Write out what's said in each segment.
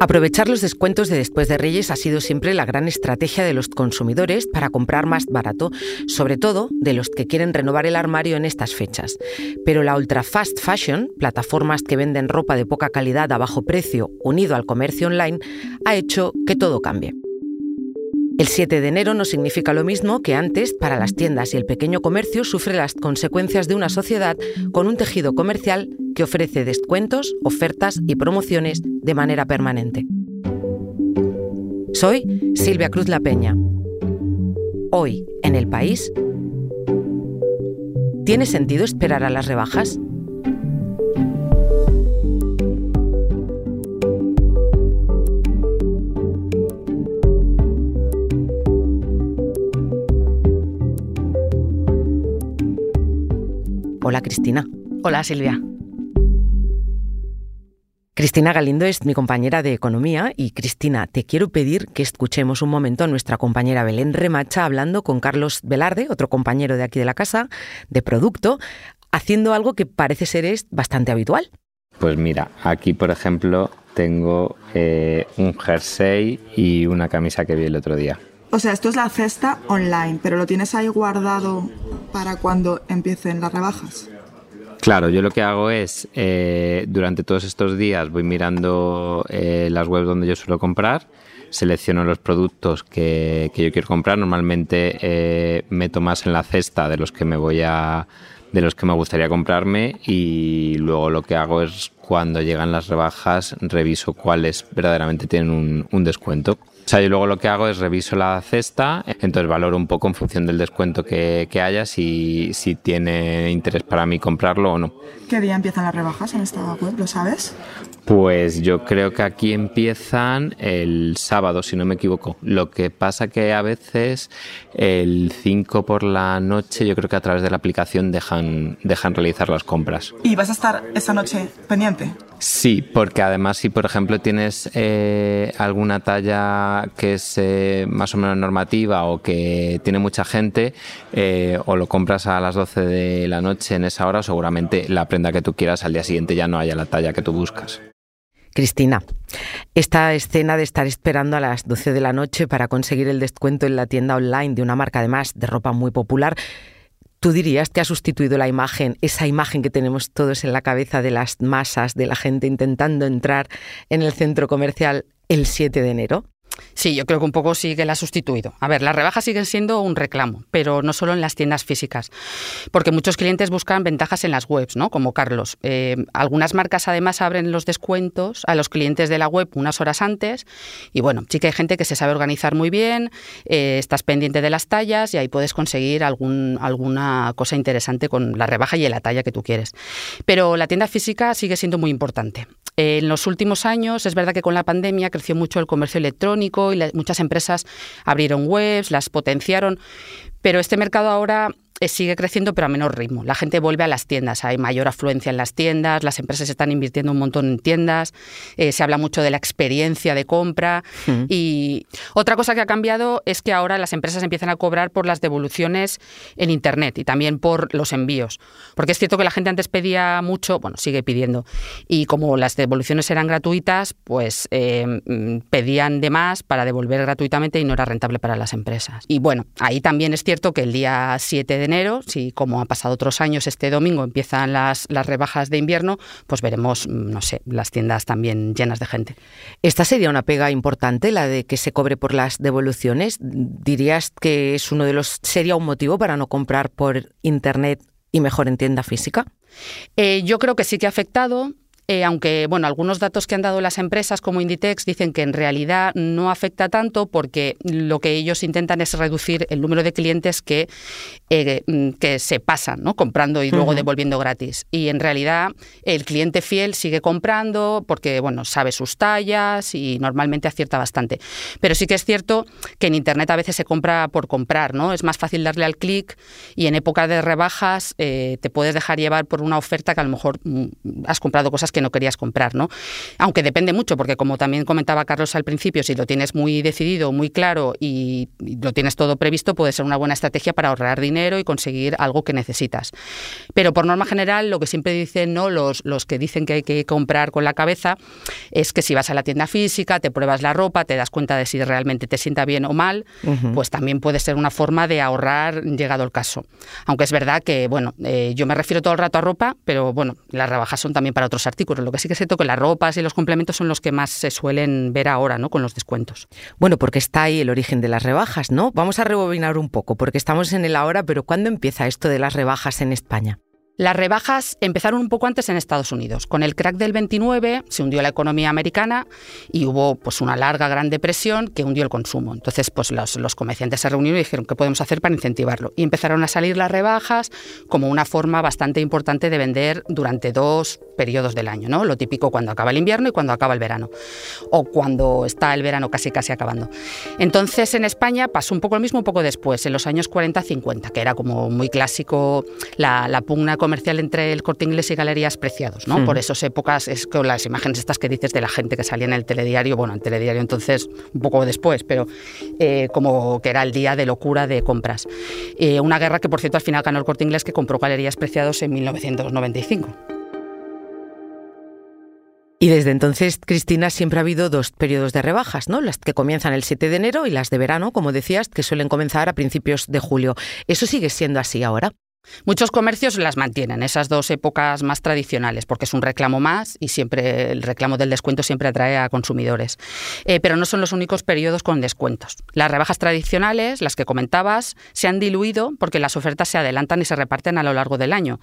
Aprovechar los descuentos de después de Reyes ha sido siempre la gran estrategia de los consumidores para comprar más barato, sobre todo de los que quieren renovar el armario en estas fechas. Pero la ultra fast fashion, plataformas que venden ropa de poca calidad a bajo precio unido al comercio online, ha hecho que todo cambie. El 7 de enero no significa lo mismo que antes para las tiendas y el pequeño comercio sufre las consecuencias de una sociedad con un tejido comercial que ofrece descuentos, ofertas y promociones de manera permanente. Soy Silvia Cruz La Peña. Hoy, en el país, ¿tiene sentido esperar a las rebajas? Cristina. Hola Silvia. Cristina Galindo es mi compañera de economía y Cristina, te quiero pedir que escuchemos un momento a nuestra compañera Belén Remacha hablando con Carlos Velarde, otro compañero de aquí de la casa, de producto, haciendo algo que parece ser es bastante habitual. Pues mira, aquí por ejemplo tengo eh, un jersey y una camisa que vi el otro día. O sea, esto es la cesta online, pero lo tienes ahí guardado para cuando empiecen las rebajas. Claro, yo lo que hago es, eh, durante todos estos días voy mirando eh, las webs donde yo suelo comprar, selecciono los productos que, yo quiero comprar, normalmente eh, meto más en la cesta de los que me voy a de los que me gustaría comprarme y luego lo que hago es cuando llegan las rebajas reviso cuáles verdaderamente tienen un descuento. O sea, yo luego lo que hago es reviso la cesta, entonces valoro un poco en función del descuento que, haya si, si tiene interés para mí comprarlo o no. ¿Qué día empiezan las rebajas en esta web? ¿Lo sabes? Pues yo creo que aquí empiezan el sábado, si no me equivoco. Lo que pasa que a veces el 5 por la noche, yo creo que a través de la aplicación dejan, dejan realizar las compras. ¿Y vas a estar esta noche pendiente? Sí, porque además si por ejemplo tienes eh, alguna talla que es eh, más o menos normativa o que tiene mucha gente eh, o lo compras a las 12 de la noche en esa hora, seguramente la prenda que tú quieras al día siguiente ya no haya la talla que tú buscas. Cristina, esta escena de estar esperando a las 12 de la noche para conseguir el descuento en la tienda online de una marca además de ropa muy popular, ¿Tú dirías que ha sustituido la imagen, esa imagen que tenemos todos en la cabeza de las masas, de la gente intentando entrar en el centro comercial el 7 de enero? Sí, yo creo que un poco sí que la ha sustituido. A ver, las rebajas siguen siendo un reclamo, pero no solo en las tiendas físicas, porque muchos clientes buscan ventajas en las webs, ¿no? Como Carlos. Eh, algunas marcas además abren los descuentos a los clientes de la web unas horas antes y bueno, sí que hay gente que se sabe organizar muy bien, eh, estás pendiente de las tallas y ahí puedes conseguir algún, alguna cosa interesante con la rebaja y la talla que tú quieres. Pero la tienda física sigue siendo muy importante. En los últimos años es verdad que con la pandemia creció mucho el comercio electrónico y muchas empresas abrieron webs, las potenciaron, pero este mercado ahora eh, sigue creciendo pero a menor ritmo. La gente vuelve a las tiendas, hay mayor afluencia en las tiendas, las empresas están invirtiendo un montón en tiendas, eh, se habla mucho de la experiencia de compra y otra cosa que ha cambiado es que ahora las empresas empiezan a cobrar por las devoluciones en Internet y también por los envíos. Porque es cierto que la gente antes pedía mucho, bueno, sigue pidiendo, y como las devoluciones eran gratuitas, pues eh, mm, pedían de más para devolver gratuitamente y no era rentable para las empresas. Y bueno, ahí también es cierto que el día 7 de enero, si como ha pasado otros años, este domingo empiezan las, las rebajas de invierno, pues veremos, mm, no sé, las tiendas también llenas de gente. Esta sería una pega importante, la de que se cobre por las devoluciones. ¿Dirías que es uno de los, sería un motivo para no comprar por internet y mejor en tienda física? Eh, yo creo que sí que ha afectado. Eh, aunque bueno, algunos datos que han dado las empresas como Inditex dicen que en realidad no afecta tanto porque lo que ellos intentan es reducir el número de clientes que, eh, que se pasan ¿no? comprando y luego devolviendo gratis. Y en realidad el cliente fiel sigue comprando porque bueno, sabe sus tallas y normalmente acierta bastante. Pero sí que es cierto que en Internet a veces se compra por comprar, ¿no? Es más fácil darle al clic y en época de rebajas eh, te puedes dejar llevar por una oferta que a lo mejor mm, has comprado cosas que no querías comprar, ¿no? Aunque depende mucho, porque como también comentaba Carlos al principio, si lo tienes muy decidido, muy claro y lo tienes todo previsto, puede ser una buena estrategia para ahorrar dinero y conseguir algo que necesitas. Pero por norma general, lo que siempre dicen ¿no? los, los que dicen que hay que comprar con la cabeza es que si vas a la tienda física, te pruebas la ropa, te das cuenta de si realmente te sienta bien o mal, pues también puede ser una forma de ahorrar llegado el caso. Aunque es verdad que, bueno, eh, yo me refiero todo el rato a ropa, pero bueno, las rebajas son también para otros artículos. Lo que sí que es cierto que las ropas y los complementos son los que más se suelen ver ahora, ¿no? Con los descuentos. Bueno, porque está ahí el origen de las rebajas, ¿no? Vamos a rebobinar un poco, porque estamos en el ahora, pero ¿cuándo empieza esto de las rebajas en España? Las rebajas empezaron un poco antes en Estados Unidos. Con el crack del 29 se hundió la economía americana y hubo pues, una larga, gran depresión que hundió el consumo. Entonces pues, los, comerciantes se reunieron y dijeron qué podemos hacer para incentivarlo. Y empezaron a salir las rebajas como una forma bastante importante de vender durante dos periodos del año. ¿no? Lo típico cuando acaba el invierno y cuando acaba el verano. O cuando está el verano casi casi acabando. Entonces en España pasó un poco lo mismo un poco después, en los años 40-50, que era como muy clásico la, la pugna comercial entre el corte inglés y galerías preciados, ¿no? Por esas épocas, es con las imágenes estas que dices de la gente que salía en el telediario, bueno, el telediario entonces un poco después, pero eh, como que era el día de locura de compras. Eh, una guerra que, por cierto, al final ganó el corte inglés que compró galerías preciados en 1995. Y desde entonces, Cristina, siempre ha habido dos periodos de rebajas, ¿no? Las que comienzan el 7 de enero y las de verano, como decías, que suelen comenzar a principios de julio. ¿Eso sigue siendo así ahora? Muchos comercios las mantienen, esas dos épocas más tradicionales, porque es un reclamo más y siempre el reclamo del descuento siempre atrae a consumidores. Eh, pero no son los únicos periodos con descuentos. Las rebajas tradicionales, las que comentabas, se han diluido porque las ofertas se adelantan y se reparten a lo largo del año.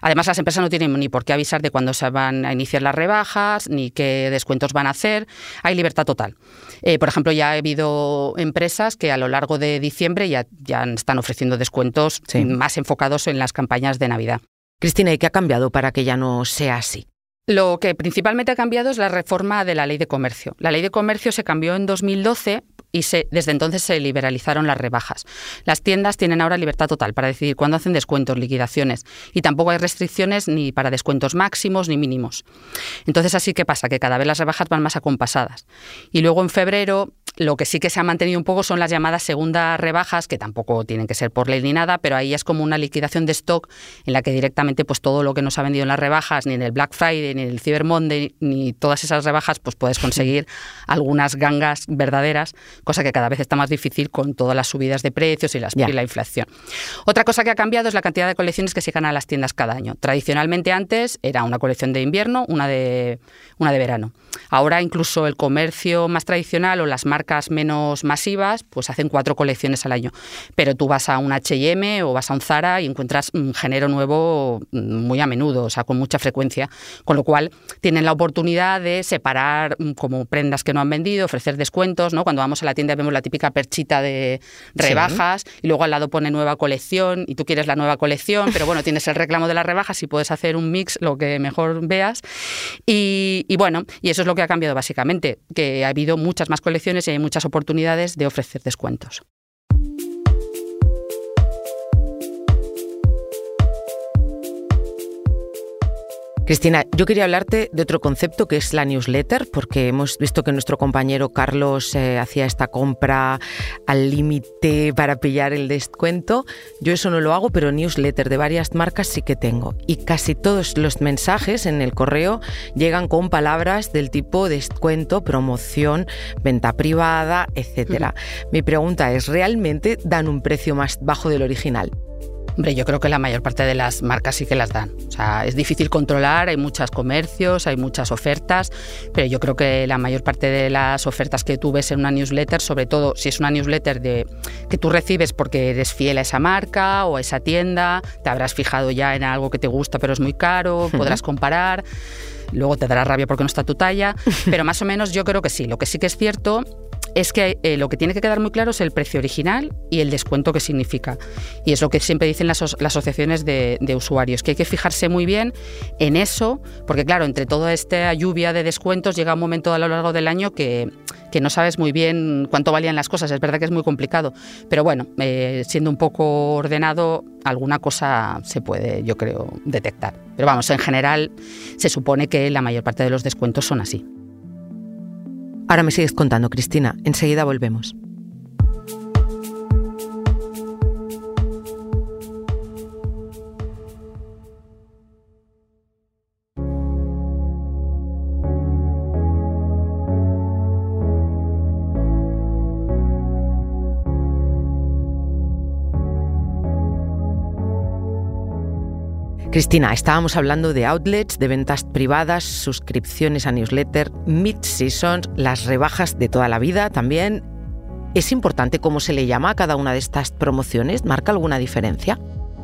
Además, las empresas no tienen ni por qué avisar de cuándo se van a iniciar las rebajas, ni qué descuentos van a hacer. Hay libertad total. Eh, por ejemplo, ya ha habido empresas que a lo largo de diciembre ya, ya están ofreciendo descuentos más enfocados en las campañas de Navidad. Cristina, ¿y qué ha cambiado para que ya no sea así? Lo que principalmente ha cambiado es la reforma de la ley de comercio. La ley de comercio se cambió en 2012 y desde entonces se liberalizaron las rebajas. Las tiendas tienen ahora libertad total para decidir cuándo hacen descuentos, liquidaciones y tampoco hay restricciones ni para descuentos máximos ni mínimos. Entonces así que pasa que cada vez las rebajas van más acompasadas. Y luego en febrero lo que sí que se ha mantenido un poco son las llamadas segundas rebajas, que tampoco tienen que ser por ley ni nada, pero ahí es como una liquidación de stock en la que directamente pues todo lo que no se ha vendido en las rebajas, ni en el Black Friday, ni en el Cyber Monday, ni todas esas rebajas, pues puedes conseguir algunas gangas verdaderas, cosa que cada vez está más difícil con todas las subidas de precios y, y la inflación. Otra cosa que ha cambiado es la cantidad de colecciones que se ganan a las tiendas cada año. Tradicionalmente antes era una colección de invierno, una de, una de verano. Ahora incluso el comercio más tradicional o las marcas menos masivas pues hacen cuatro colecciones al año. Pero tú vas a un H&M o vas a un Zara y encuentras un género nuevo muy a menudo, o sea, con mucha frecuencia. Con lo cual tienen la oportunidad de separar mm, como prendas que no han vendido, ofrecer descuentos. ¿no? Cuando vamos a la tienda vemos la típica perchita de rebajas y luego al lado pone nueva colección y tú quieres la nueva colección, pero bueno, tienes el reclamo de las rebajas y puedes hacer un mix, lo que mejor veas. Y, y bueno, y eso es lo que ha cambiado básicamente, que ha habido muchas más colecciones y hay muchas oportunidades de ofrecer descuentos. Cristina, yo quería hablarte de otro concepto que es la newsletter, porque hemos visto que nuestro compañero Carlos eh, hacía esta compra al límite para pillar el descuento. Yo eso no lo hago, pero newsletter de varias marcas sí que tengo. Y casi todos los mensajes en el correo llegan con palabras del tipo descuento, promoción, venta privada, etc. Mi pregunta es, ¿realmente dan un precio más bajo del original? Hombre, yo creo que la mayor parte de las marcas sí que las dan. O sea, es difícil controlar, hay muchos comercios, hay muchas ofertas, pero yo creo que la mayor parte de las ofertas que tú ves en una newsletter, sobre todo si es una newsletter de, que tú recibes porque eres fiel a esa marca o a esa tienda, te habrás fijado ya en algo que te gusta pero es muy caro, podrás comparar luego te dará rabia porque no está tu talla, pero más o menos yo creo que sí. Lo que sí que es cierto es que eh, lo que tiene que quedar muy claro es el precio original y el descuento que significa. Y es lo que siempre dicen las, asociaciones de, usuarios, que hay que fijarse muy bien en eso, porque claro, entre toda esta lluvia de descuentos llega un momento a lo largo del año que, no sabes muy bien cuánto valían las cosas. Es verdad que es muy complicado, pero bueno, eh, siendo un poco ordenado, alguna cosa se puede, yo creo, detectar. Pero vamos, en general se supone que la mayor parte de los descuentos son así. Ahora me sigues contando, Cristina. Enseguida volvemos. Cristina, estábamos hablando de outlets, de ventas privadas, suscripciones a newsletter, mid-seasons, las rebajas de toda la vida también. ¿Es importante cómo se le llama a cada una de estas promociones? ¿Marca alguna diferencia?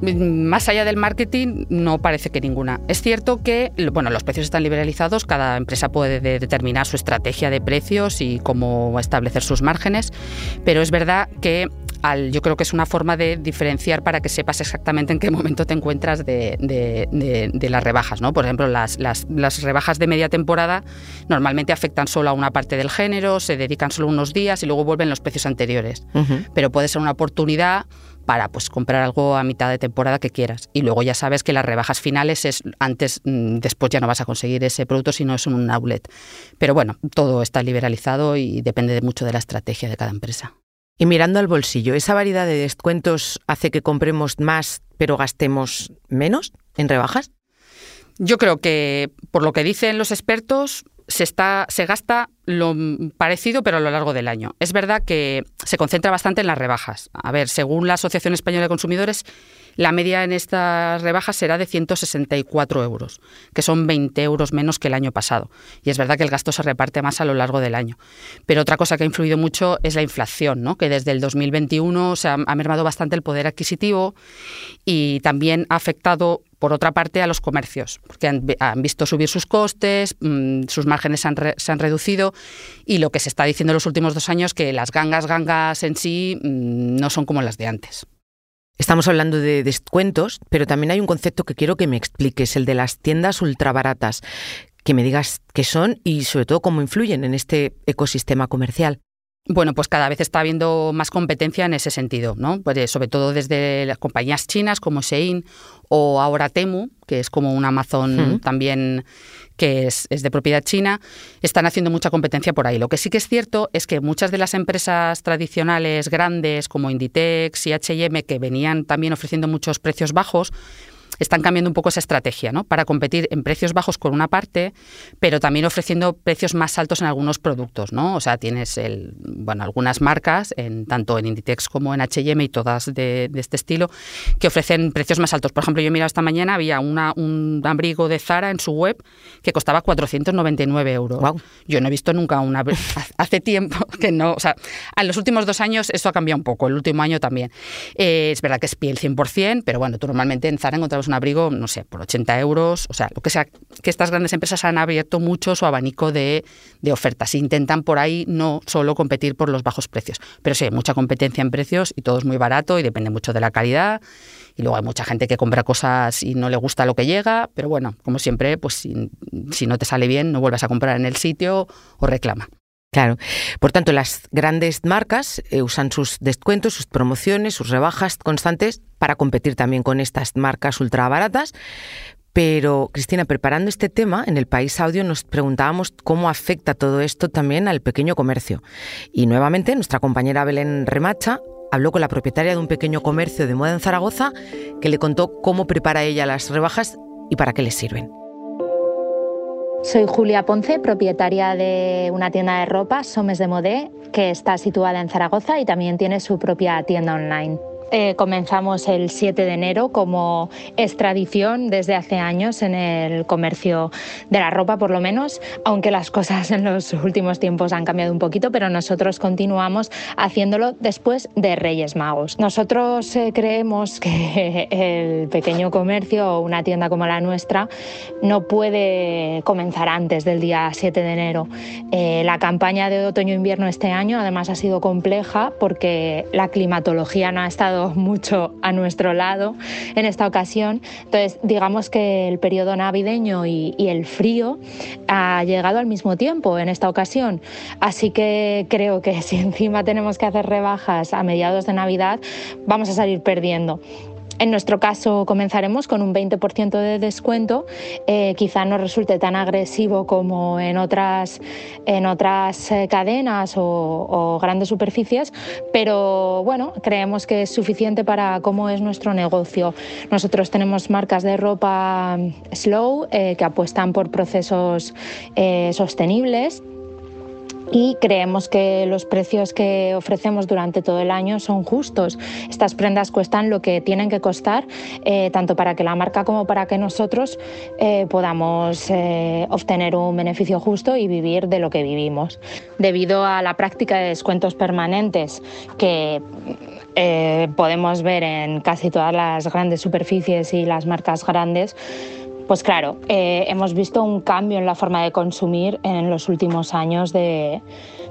Más allá del marketing, no parece que ninguna. Es cierto que bueno, los precios están liberalizados, cada empresa puede determinar su estrategia de precios y cómo establecer sus márgenes, pero es verdad que yo creo que es una forma de diferenciar para que sepas exactamente en qué momento te encuentras de, las rebajas. ¿no? Por ejemplo, las, rebajas de media temporada normalmente afectan solo a una parte del género, se dedican solo unos días y luego vuelven los precios anteriores. Pero puede ser una oportunidad para pues comprar algo a mitad de temporada que quieras. Y luego ya sabes que las rebajas finales es antes, mm, después ya no vas a conseguir ese producto si no es un outlet. Pero bueno, todo está liberalizado y depende mucho de la estrategia de cada empresa. Y mirando al bolsillo, ¿esa variedad de descuentos hace que compremos más pero gastemos menos en rebajas? Yo creo que, por lo que dicen los expertos, se, está, se gasta lo parecido, pero a lo largo del año. Es verdad que se concentra bastante en las rebajas. A ver, según la Asociación Española de Consumidores, la media en estas rebajas será de 164 euros, que son 20 euros menos que el año pasado. Y es verdad que el gasto se reparte más a lo largo del año. Pero otra cosa que ha influido mucho es la inflación, ¿no? que desde el 2021 se ha, mermado bastante el poder adquisitivo y también ha afectado por otra parte, a los comercios, porque han, visto subir sus costes, mm, sus márgenes se han reducido y lo que se está diciendo en los últimos dos años que las gangas, gangas en sí mm, no son como las de antes. Estamos hablando de descuentos, pero también hay un concepto que quiero que me expliques, el de las tiendas ultrabaratas, que me digas qué son y sobre todo cómo influyen en este ecosistema comercial. Bueno, pues cada vez está habiendo más competencia en ese sentido, ¿no? Pues, eh, sobre todo desde las compañías chinas como Shein o ahora Temu, que es como un Amazon también que es, de propiedad china, están haciendo mucha competencia por ahí. Lo que sí que es cierto es que muchas de las empresas tradicionales grandes como Inditex y H&M que venían también ofreciendo muchos precios bajos, están cambiando un poco esa estrategia, ¿no? Para competir en precios bajos con una parte, pero también ofreciendo precios más altos en algunos productos, ¿no? O sea, tienes el, bueno, algunas marcas, en, tanto en Inditex como en H&M y todas de, este estilo, que ofrecen precios más altos. Por ejemplo, yo he mirado esta mañana, había una, un abrigo de Zara en su web que costaba 499 euros. Yo no he visto nunca una... hace tiempo que no... O sea, en los últimos dos años esto ha cambiado un poco, el último año también. Eh, es verdad que es piel 100%, pero bueno, tú normalmente en Zara encontrabas un abrigo, no sé, por 80 euros, o sea, lo que sea, que estas grandes empresas han abierto mucho su abanico de, de ofertas. Intentan por ahí no solo competir por los bajos precios, pero sí, hay mucha competencia en precios y todo es muy barato y depende mucho de la calidad. Y luego hay mucha gente que compra cosas y no le gusta lo que llega, pero bueno, como siempre, pues si, si no te sale bien, no vuelvas a comprar en el sitio o reclama. Claro. Por tanto, las grandes marcas eh, usan sus descuentos, sus promociones, sus rebajas constantes para competir también con estas marcas ultra baratas. Pero, Cristina, preparando este tema, en el País Audio nos preguntábamos cómo afecta todo esto también al pequeño comercio. Y nuevamente, nuestra compañera Belén Remacha habló con la propietaria de un pequeño comercio de moda en Zaragoza, que le contó cómo prepara ella las rebajas y para qué les sirven. Soy Julia Ponce, propietaria de una tienda de ropa, Somes de Modé, que está situada en Zaragoza y también tiene su propia tienda online. Eh, comenzamos el 7 de enero como es tradición desde hace años en el comercio de la ropa, por lo menos, aunque las cosas en los últimos tiempos han cambiado un poquito, pero nosotros continuamos haciéndolo después de Reyes Magos. Nosotros eh, creemos que el pequeño comercio o una tienda como la nuestra no puede comenzar antes del día 7 de enero. Eh, la campaña de otoño-invierno este año además ha sido compleja porque la climatología no ha estado mucho a nuestro lado en esta ocasión. Entonces, digamos que el periodo navideño y, y el frío ha llegado al mismo tiempo en esta ocasión. Así que creo que si encima tenemos que hacer rebajas a mediados de Navidad, vamos a salir perdiendo. En nuestro caso comenzaremos con un 20% de descuento. Eh, quizá no resulte tan agresivo como en otras, en otras eh, cadenas o, grandes superficies, pero bueno, creemos que es suficiente para cómo es nuestro negocio. Nosotros tenemos marcas de ropa mm, slow eh, que apuestan por procesos eh, sostenibles y creemos que los precios que ofrecemos durante todo el año son justos. Estas prendas cuestan lo que tienen que costar, eh, tanto para que la marca como para que nosotros eh, podamos eh, obtener un beneficio justo y vivir de lo que vivimos. Debido a la práctica de descuentos permanentes que podemos ver en casi todas las grandes superficies y las marcas grandes, pues claro, eh, hemos visto un cambio en la forma de consumir en los últimos años de,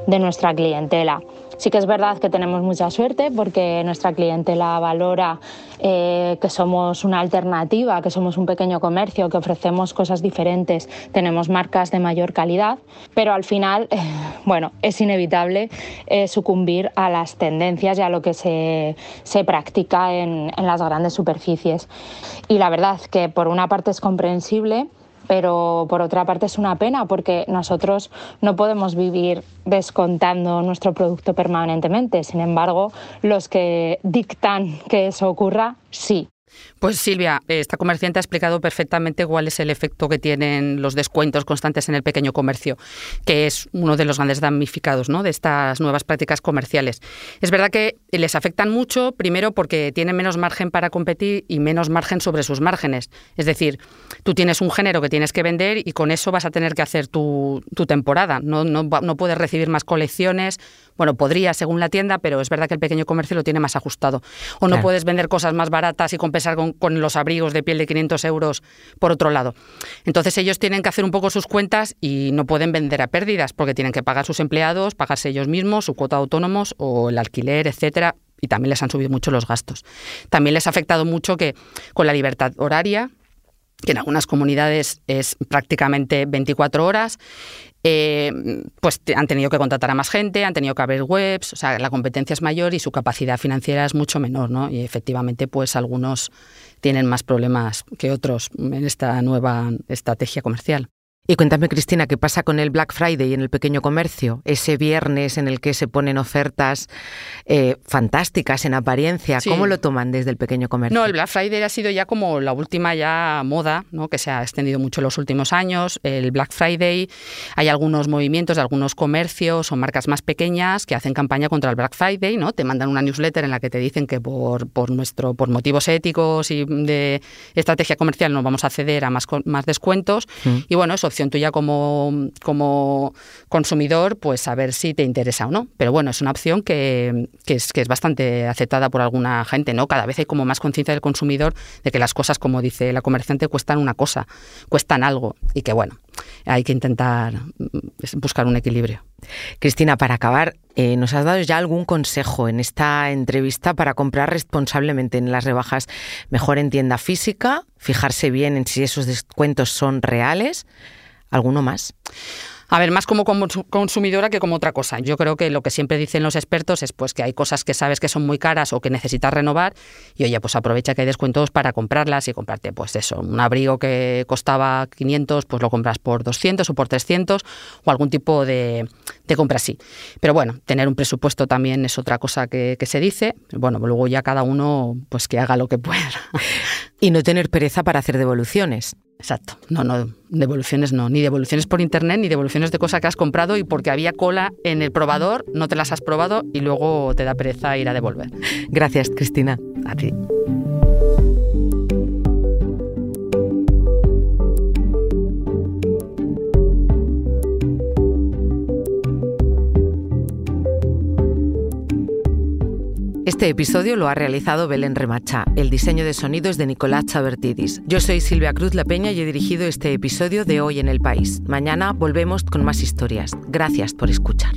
de nuestra clientela. Sí que es verdad que tenemos mucha suerte porque nuestra clientela valora eh, que somos una alternativa, que somos un pequeño comercio, que ofrecemos cosas diferentes, tenemos marcas de mayor calidad, pero al final, bueno, es inevitable eh, sucumbir a las tendencias y a lo que se, se practica en, en las grandes superficies. Y la verdad que por una parte es comprensible, pero por otra parte es una pena porque nosotros no podemos vivir descontando nuestro producto permanentemente. Sin embargo, los que dictan que eso ocurra, sí. Pues Silvia, esta comerciante ha explicado perfectamente cuál es el efecto que tienen los descuentos constantes en el pequeño comercio, que es uno de los grandes damnificados ¿no? de estas nuevas prácticas comerciales. Es verdad que les afectan mucho, primero porque tienen menos margen para competir y menos margen sobre sus márgenes. Es decir, tú tienes un género que tienes que vender y con eso vas a tener que hacer tu, tu temporada. No, no, no puedes recibir más colecciones. Bueno, podría según la tienda, pero es verdad que el pequeño comercio lo tiene más ajustado. O no claro. puedes vender cosas más baratas y con, con, los abrigos de piel de 500 euros por otro lado. Entonces ellos tienen que hacer un poco sus cuentas y no pueden vender a pérdidas porque tienen que pagar sus empleados, pagarse ellos mismos, su cuota de autónomos o el alquiler, etcétera. Y también les han subido mucho los gastos. También les ha afectado mucho que con la libertad horaria, que en algunas comunidades es prácticamente 24 horas, eh, pues han tenido que contratar a más gente, han tenido que abrir webs, o sea, la competencia es mayor y su capacidad financiera es mucho menor, ¿no? Y efectivamente, pues algunos tienen más problemas que otros en esta nueva estrategia comercial. Y cuéntame, Cristina, ¿qué pasa con el Black Friday en el pequeño comercio? Ese viernes en el que se ponen ofertas eh, fantásticas en apariencia. Sí. ¿Cómo lo toman desde el pequeño comercio? No, el Black Friday ha sido ya como la última ya moda, ¿no? que se ha extendido mucho en los últimos años. El Black Friday, hay algunos movimientos de algunos comercios o marcas más pequeñas que hacen campaña contra el Black Friday, ¿no? Te mandan una newsletter en la que te dicen que por, por nuestro, por motivos éticos y de estrategia comercial nos vamos a ceder a más, más descuentos. Mm. Y bueno, eso tuya como, como consumidor, pues a ver si te interesa o no. Pero bueno, es una opción que, que, es, que es bastante aceptada por alguna gente, ¿no? Cada vez hay como más conciencia del consumidor de que las cosas, como dice la comerciante, cuestan una cosa, cuestan algo y que bueno, hay que intentar buscar un equilibrio. Cristina, para acabar, eh, ¿nos has dado ya algún consejo en esta entrevista para comprar responsablemente en las rebajas? Mejor en tienda física, fijarse bien en si esos descuentos son reales ¿Alguno más? A ver, más como consumidora que como otra cosa. Yo creo que lo que siempre dicen los expertos es pues que hay cosas que sabes que son muy caras o que necesitas renovar y oye, pues aprovecha que hay descuentos para comprarlas y comprarte pues eso, un abrigo que costaba 500, pues lo compras por 200 o por 300 o algún tipo de, de compra así. Pero bueno, tener un presupuesto también es otra cosa que, que se dice. Bueno, luego ya cada uno pues que haga lo que pueda. Y no tener pereza para hacer devoluciones. Exacto. No, no, devoluciones no. Ni devoluciones por internet, ni devoluciones de cosas que has comprado y porque había cola en el probador, no te las has probado y luego te da pereza ir a devolver. Gracias, Cristina. A ti. Este episodio lo ha realizado Belén Remacha. El diseño de sonido es de Nicolás Chabertidis. Yo soy Silvia Cruz La Peña y he dirigido este episodio de Hoy en el País. Mañana volvemos con más historias. Gracias por escuchar.